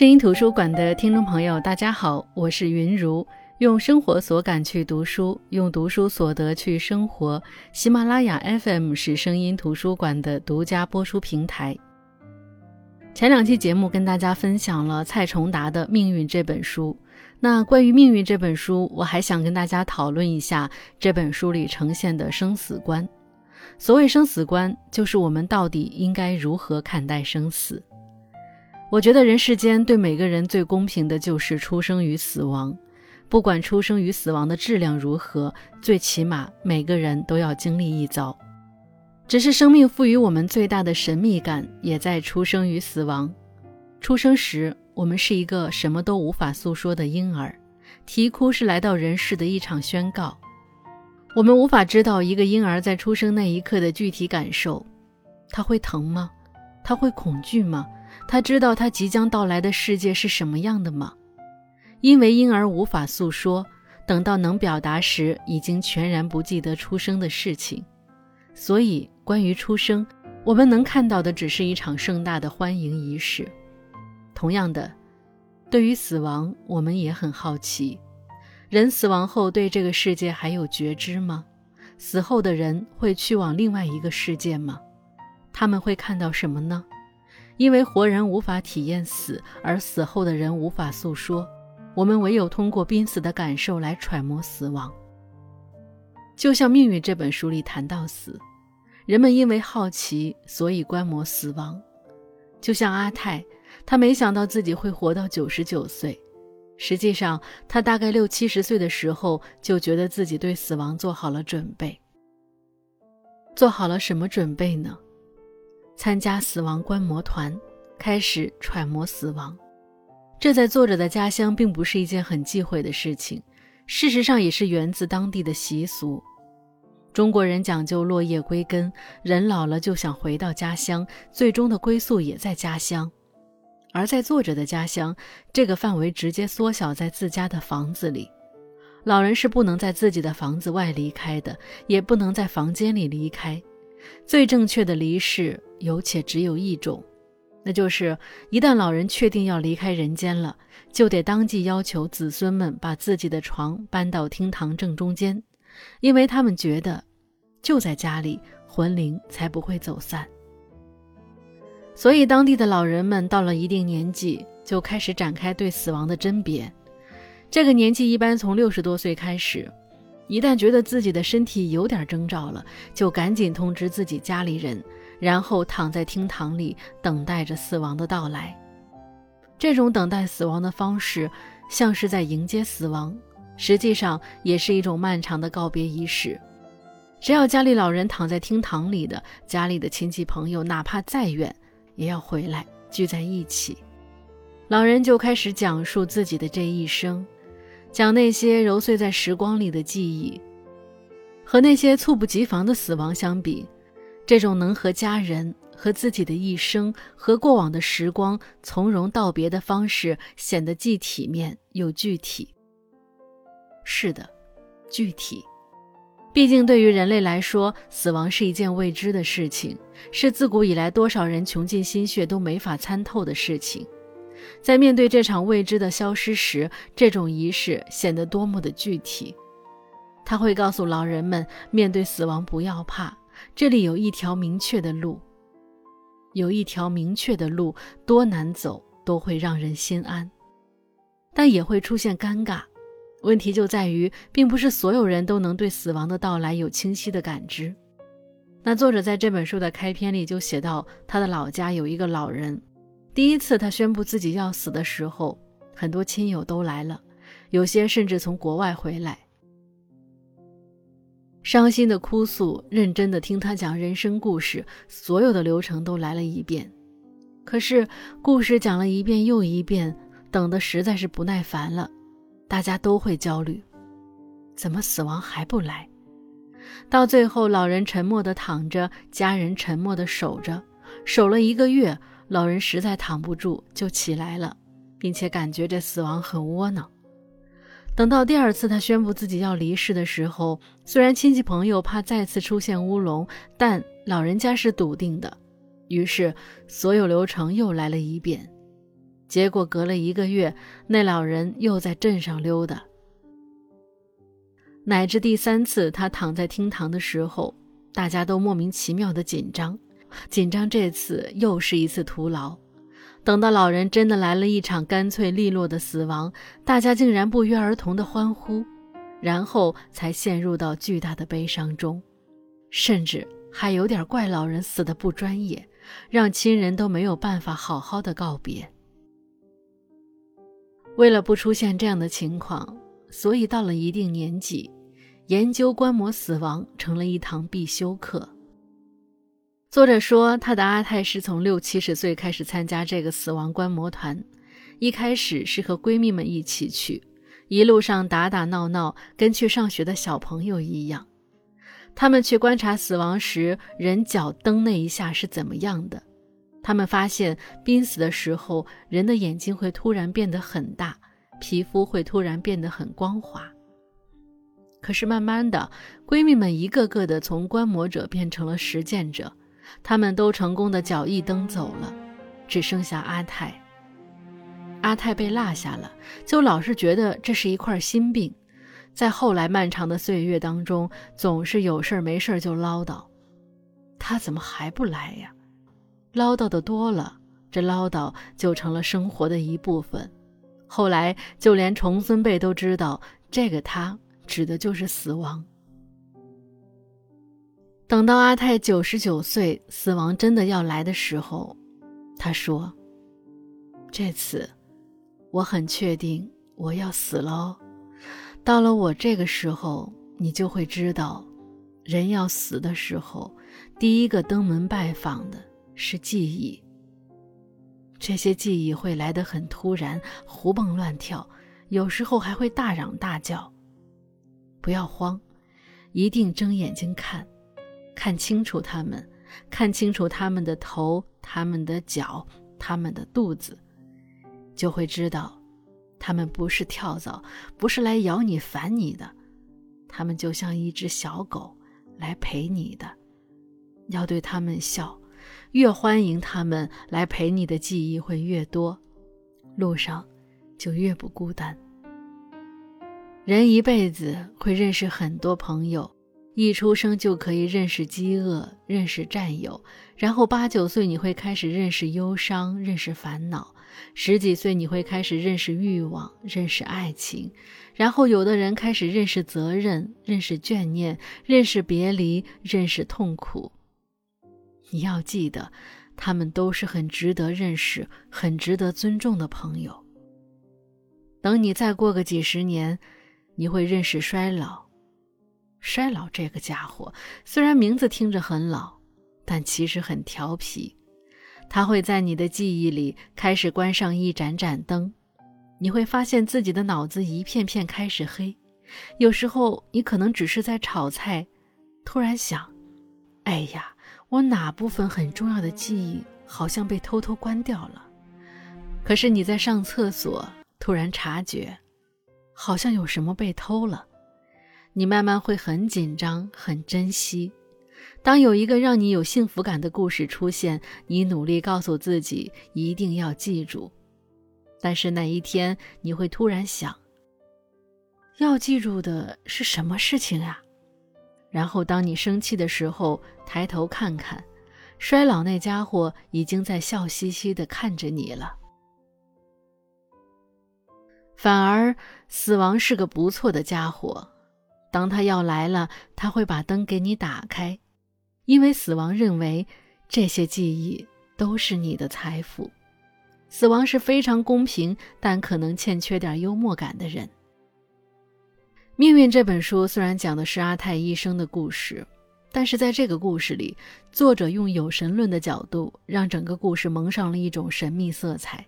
声音图书馆的听众朋友，大家好，我是云如，用生活所感去读书，用读书所得去生活。喜马拉雅 FM 是声音图书馆的独家播出平台。前两期节目跟大家分享了蔡崇达的《命运》这本书，那关于《命运》这本书，我还想跟大家讨论一下这本书里呈现的生死观。所谓生死观，就是我们到底应该如何看待生死。我觉得人世间对每个人最公平的就是出生与死亡，不管出生与死亡的质量如何，最起码每个人都要经历一遭。只是生命赋予我们最大的神秘感，也在出生与死亡。出生时，我们是一个什么都无法诉说的婴儿，啼哭是来到人世的一场宣告。我们无法知道一个婴儿在出生那一刻的具体感受，他会疼吗？他会恐惧吗？他知道他即将到来的世界是什么样的吗？因为婴儿无法诉说，等到能表达时，已经全然不记得出生的事情。所以，关于出生，我们能看到的只是一场盛大的欢迎仪式。同样的，对于死亡，我们也很好奇：人死亡后对这个世界还有觉知吗？死后的人会去往另外一个世界吗？他们会看到什么呢？因为活人无法体验死，而死后的人无法诉说，我们唯有通过濒死的感受来揣摩死亡。就像《命运》这本书里谈到死，人们因为好奇，所以观摩死亡。就像阿泰，他没想到自己会活到九十九岁，实际上他大概六七十岁的时候就觉得自己对死亡做好了准备。做好了什么准备呢？参加死亡观摩团，开始揣摩死亡。这在作者的家乡并不是一件很忌讳的事情，事实上也是源自当地的习俗。中国人讲究落叶归根，人老了就想回到家乡，最终的归宿也在家乡。而在作者的家乡，这个范围直接缩小在自家的房子里。老人是不能在自己的房子外离开的，也不能在房间里离开。最正确的离世有且只有一种，那就是一旦老人确定要离开人间了，就得当即要求子孙们把自己的床搬到厅堂正中间，因为他们觉得就在家里，魂灵才不会走散。所以，当地的老人们到了一定年纪，就开始展开对死亡的甄别。这个年纪一般从六十多岁开始。一旦觉得自己的身体有点征兆了，就赶紧通知自己家里人，然后躺在厅堂里等待着死亡的到来。这种等待死亡的方式，像是在迎接死亡，实际上也是一种漫长的告别仪式。只要家里老人躺在厅堂里的，家里的亲戚朋友哪怕再远，也要回来聚在一起。老人就开始讲述自己的这一生。讲那些揉碎在时光里的记忆，和那些猝不及防的死亡相比，这种能和家人、和自己的一生、和过往的时光从容道别的方式，显得既体面又具体。是的，具体。毕竟，对于人类来说，死亡是一件未知的事情，是自古以来多少人穷尽心血都没法参透的事情。在面对这场未知的消失时，这种仪式显得多么的具体。他会告诉老人们，面对死亡不要怕，这里有一条明确的路，有一条明确的路，多难走都会让人心安。但也会出现尴尬，问题就在于，并不是所有人都能对死亡的到来有清晰的感知。那作者在这本书的开篇里就写到，他的老家有一个老人。第一次他宣布自己要死的时候，很多亲友都来了，有些甚至从国外回来，伤心的哭诉，认真的听他讲人生故事，所有的流程都来了一遍。可是故事讲了一遍又一遍，等的实在是不耐烦了，大家都会焦虑，怎么死亡还不来？到最后，老人沉默的躺着，家人沉默的守着，守了一个月。老人实在躺不住，就起来了，并且感觉这死亡很窝囊。等到第二次他宣布自己要离世的时候，虽然亲戚朋友怕再次出现乌龙，但老人家是笃定的。于是所有流程又来了一遍。结果隔了一个月，那老人又在镇上溜达。乃至第三次他躺在厅堂的时候，大家都莫名其妙的紧张，紧张这次又是一次徒劳。等到老人真的来了一场干脆利落的死亡，大家竟然不约而同的欢呼，然后才陷入到巨大的悲伤中，甚至还有点怪老人死的不专业，让亲人都没有办法好好的告别。为了不出现这样的情况。所以到了一定年纪，研究观摩死亡成了一堂必修课。作者说，他的阿泰是从六七十岁开始参加这个死亡观摩团，一开始是和闺蜜们一起去，一路上打打闹闹，跟去上学的小朋友一样。他们去观察死亡时人脚蹬那一下是怎么样的。他们发现，濒死的时候，人的眼睛会突然变得很大。皮肤会突然变得很光滑。可是慢慢的，闺蜜们一个个的从观摩者变成了实践者，他们都成功的脚一蹬走了，只剩下阿泰。阿泰被落下了，就老是觉得这是一块心病，在后来漫长的岁月当中，总是有事没事就唠叨：“他怎么还不来呀？”唠叨的多了，这唠叨就成了生活的一部分。后来，就连重孙辈都知道，这个他指的就是死亡。等到阿泰九十九岁，死亡真的要来的时候，他说：“这次，我很确定我要死了。到了我这个时候，你就会知道，人要死的时候，第一个登门拜访的是记忆。”这些记忆会来得很突然，胡蹦乱跳，有时候还会大嚷大叫。不要慌，一定睁眼睛看，看清楚他们，看清楚他们的头、他们的脚、他们的肚子，就会知道，他们不是跳蚤，不是来咬你、烦你的，他们就像一只小狗，来陪你的，要对他们笑。越欢迎他们来陪你的记忆会越多，路上就越不孤单。人一辈子会认识很多朋友，一出生就可以认识饥饿，认识战友，然后八九岁你会开始认识忧伤，认识烦恼，十几岁你会开始认识欲望，认识爱情，然后有的人开始认识责任，认识眷念，认识别离，认识痛苦。你要记得，他们都是很值得认识、很值得尊重的朋友。等你再过个几十年，你会认识衰老。衰老这个家伙，虽然名字听着很老，但其实很调皮。他会在你的记忆里开始关上一盏盏灯，你会发现自己的脑子一片片开始黑。有时候，你可能只是在炒菜，突然想：“哎呀。”我哪部分很重要的记忆好像被偷偷关掉了？可是你在上厕所，突然察觉，好像有什么被偷了。你慢慢会很紧张，很珍惜。当有一个让你有幸福感的故事出现，你努力告诉自己一定要记住。但是那一天，你会突然想，要记住的是什么事情啊？然后，当你生气的时候，抬头看看，衰老那家伙已经在笑嘻嘻地看着你了。反而，死亡是个不错的家伙。当他要来了，他会把灯给你打开，因为死亡认为这些记忆都是你的财富。死亡是非常公平，但可能欠缺点幽默感的人。命运这本书虽然讲的是阿泰一生的故事，但是在这个故事里，作者用有神论的角度，让整个故事蒙上了一种神秘色彩。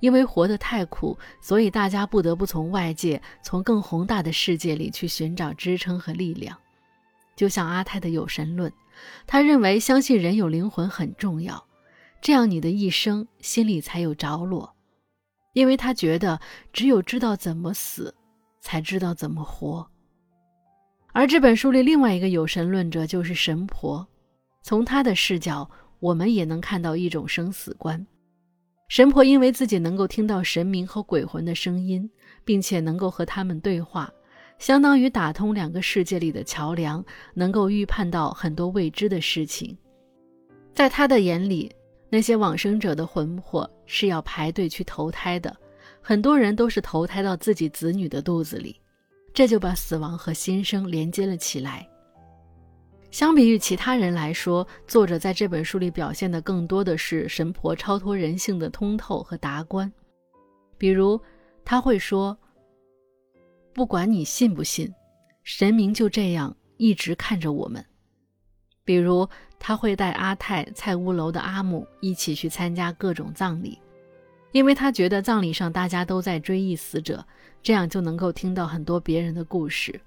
因为活得太苦，所以大家不得不从外界、从更宏大的世界里去寻找支撑和力量。就像阿泰的有神论，他认为相信人有灵魂很重要，这样你的一生心里才有着落。因为他觉得只有知道怎么死。才知道怎么活。而这本书里另外一个有神论者就是神婆，从他的视角，我们也能看到一种生死观。神婆因为自己能够听到神明和鬼魂的声音，并且能够和他们对话，相当于打通两个世界里的桥梁，能够预判到很多未知的事情。在他的眼里，那些往生者的魂魄是要排队去投胎的，很多人都是投胎到自己子女的肚子里，这就把死亡和新生连接了起来。相比于其他人来说，作者在这本书里表现的更多的是神婆超脱人性的通透和达观。比如，他会说：“不管你信不信，神明就这样一直看着我们。”比如，他会带阿泰、菜屋楼的阿姆一起去参加各种葬礼，因为他觉得葬礼上大家都在追忆死者，这样就能够听到很多别人的故事，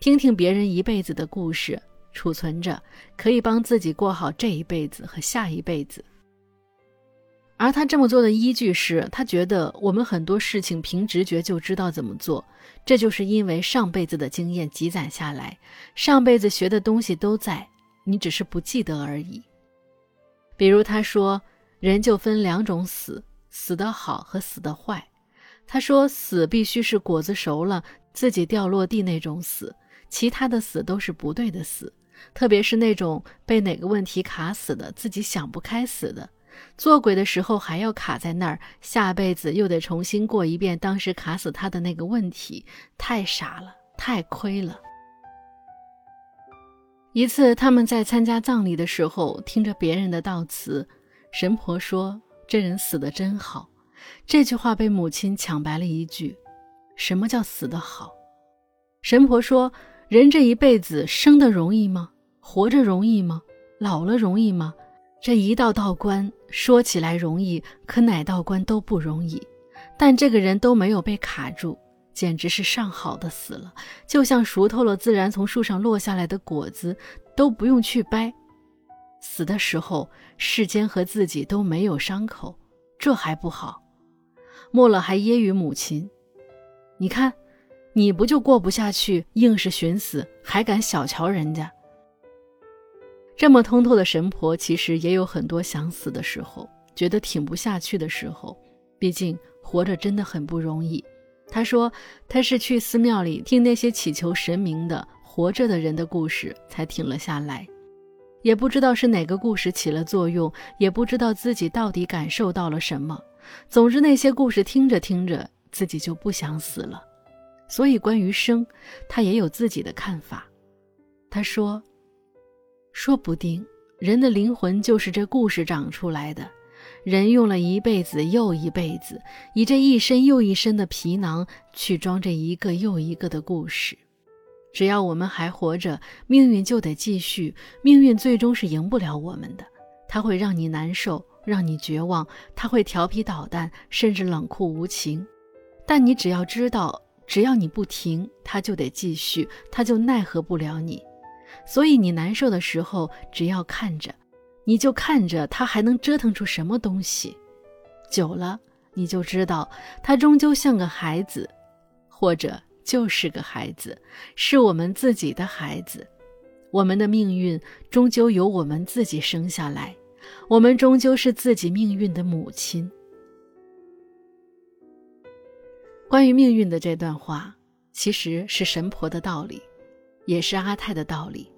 听听别人一辈子的故事。储存着，可以帮自己过好这一辈子和下一辈子。而他这么做的依据是他觉得我们很多事情凭直觉就知道怎么做，这就是因为上辈子的经验积攒下来，上辈子学的东西都在，你只是不记得而已。比如他说，人就分两种死，死得好和死得坏。他说，死必须是果子熟了自己掉落地那种死，其他的死都是不对的死。特别是那种被哪个问题卡死的，自己想不开死的，做鬼的时候还要卡在那儿，下辈子又得重新过一遍当时卡死他的那个问题，太傻了，太亏了。一次，他们在参加葬礼的时候，听着别人的悼词，神婆说：“这人死得真好。”这句话被母亲抢白了一句：“什么叫死得好？”神婆说。人这一辈子生的容易吗？活着容易吗？老了容易吗？这一道道关说起来容易，可哪道关都不容易。但这个人都没有被卡住，简直是上好的死了，就像熟透了自然从树上落下来的果子，都不用去掰。死的时候，世间和自己都没有伤口，这还不好。末了还揶揄母亲：“你看。”你不就过不下去，硬是寻死，还敢小瞧人家？这么通透的神婆，其实也有很多想死的时候，觉得挺不下去的时候。毕竟活着真的很不容易。她说，她是去寺庙里听那些祈求神明的活着的人的故事，才停了下来。也不知道是哪个故事起了作用，也不知道自己到底感受到了什么。总之，那些故事听着听着，自己就不想死了。所以，关于生，他也有自己的看法。他说：“说不定人的灵魂就是这故事长出来的。人用了一辈子又一辈子，以这一身又一身的皮囊去装这一个又一个的故事。只要我们还活着，命运就得继续。命运最终是赢不了我们的，它会让你难受，让你绝望，他会调皮捣蛋，甚至冷酷无情。但你只要知道。”只要你不停，他就得继续，他就奈何不了你。所以你难受的时候，只要看着，你就看着他还能折腾出什么东西。久了，你就知道他终究像个孩子，或者就是个孩子，是我们自己的孩子。我们的命运终究由我们自己生下来，我们终究是自己命运的母亲。关于命运的这段话，其实是神婆的道理，也是阿泰的道理。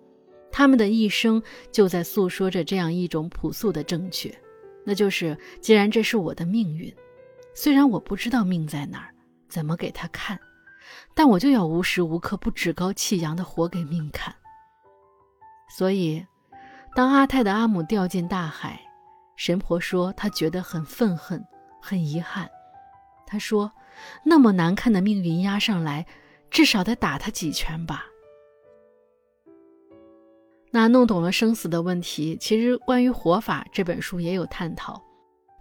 他们的一生就在诉说着这样一种朴素的正确，那就是：既然这是我的命运，虽然我不知道命在哪儿，怎么给他看，但我就要无时无刻不趾高气扬地活给命看。所以，当阿泰的阿姆掉进大海，神婆说她觉得很愤恨，很遗憾。她说。那么难看的命运压上来，至少得打他几拳吧。那弄懂了生死的问题，其实关于活法这本书也有探讨。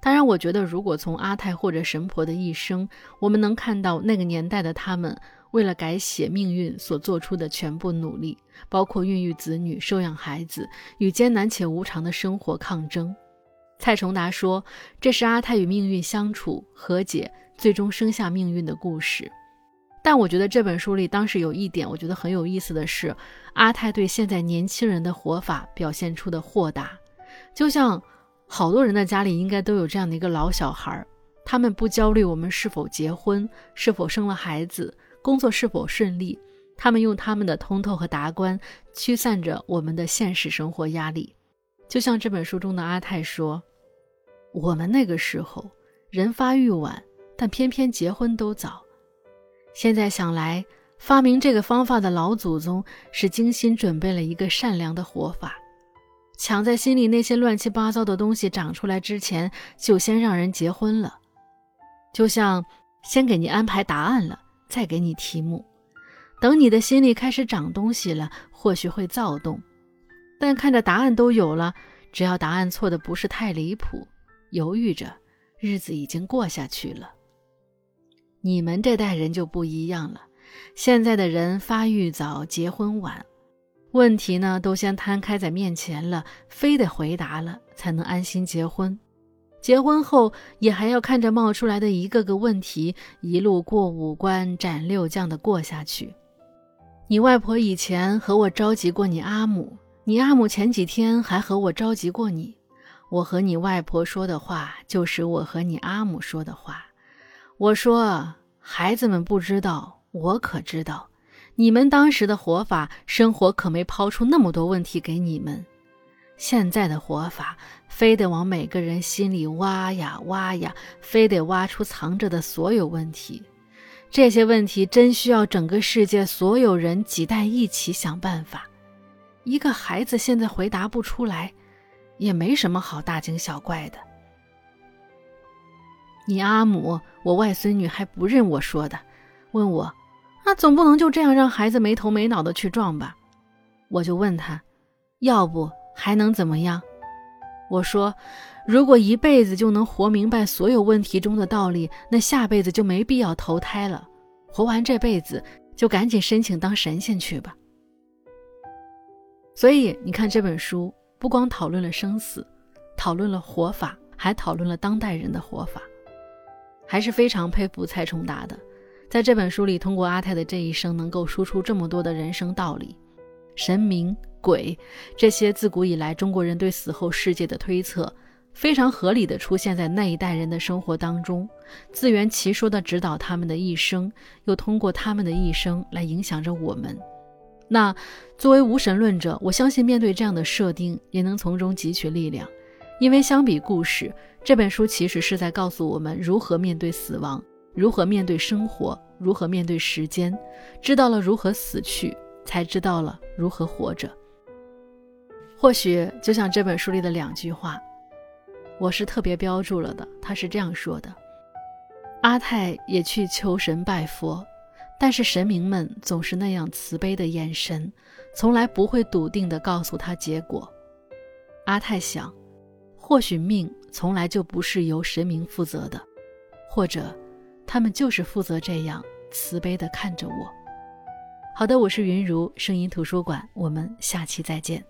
当然，我觉得如果从阿泰或者神婆的一生，我们能看到那个年代的他们为了改写命运所做出的全部努力，包括孕育子女、收养孩子，与艰难且无常的生活抗争。蔡崇达说：“这是阿泰与命运相处、和解。”最终生下命运的故事，但我觉得这本书里当时有一点我觉得很有意思的是，阿泰对现在年轻人的活法表现出的豁达，就像好多人的家里应该都有这样的一个老小孩，他们不焦虑我们是否结婚、是否生了孩子、工作是否顺利，他们用他们的通透和达观驱散着我们的现实生活压力。就像这本书中的阿泰说：“我们那个时候人发育晚，但偏偏结婚都早。现在想来，发明这个方法的老祖宗是精心准备了一个善良的活法。”抢在心里那些乱七八糟的东西长出来之前，就先让人结婚了，就像先给你安排答案了，再给你题目。等你的心里开始长东西了，或许会躁动，但看着答案都有了，只要答案错的不是太离谱，犹豫着，日子已经过下去了。你们这代人就不一样了，现在的人发育早，结婚晚。问题呢，都先摊开在面前了，非得回答了才能安心结婚。结婚后也还要看着冒出来的一个个问题，一路过五关斩六将的过下去。你外婆以前和我着急过你阿母，你阿母前几天还和我着急过你。我和你外婆说的话，就是我和你阿母说的话。我说，孩子们不知道，我可知道。你们当时的活法，生活可没抛出那么多问题给你们。现在的活法，非得往每个人心里挖呀挖呀，非得挖出藏着的所有问题。这些问题真需要整个世界所有人几代一起想办法。一个孩子现在回答不出来，也没什么好大惊小怪的。你阿母，我外孙女还不认我说的，问我。那总不能就这样让孩子没头没脑的去撞吧？我就问他，要不还能怎么样？我说，如果一辈子就能活明白所有问题中的道理，那下辈子就没必要投胎了。活完这辈子，就赶紧申请当神仙去吧。所以你看，这本书不光讨论了生死，讨论了活法，还讨论了当代人的活法，还是非常佩服蔡崇达的。在这本书里，通过阿泰的这一生，能够输出这么多的人生道理，神明、鬼这些自古以来中国人对死后世界的推测，非常合理的出现在那一代人的生活当中，自圆其说的指导他们的一生，又通过他们的一生来影响着我们。那作为无神论者，我相信面对这样的设定，也能从中汲取力量，因为相比故事，这本书其实是在告诉我们如何面对死亡。如何面对生活？如何面对时间？知道了如何死去，才知道了如何活着。或许就像这本书里的两句话，我是特别标注了的。他是这样说的：阿泰也去求神拜佛，但是神明们总是那样慈悲的眼神，从来不会笃定地告诉他结果。阿泰想，或许命从来就不是由神明负责的，或者。他们就是负责这样慈悲的看着我。好的，我是云如声音图书馆，我们下期再见。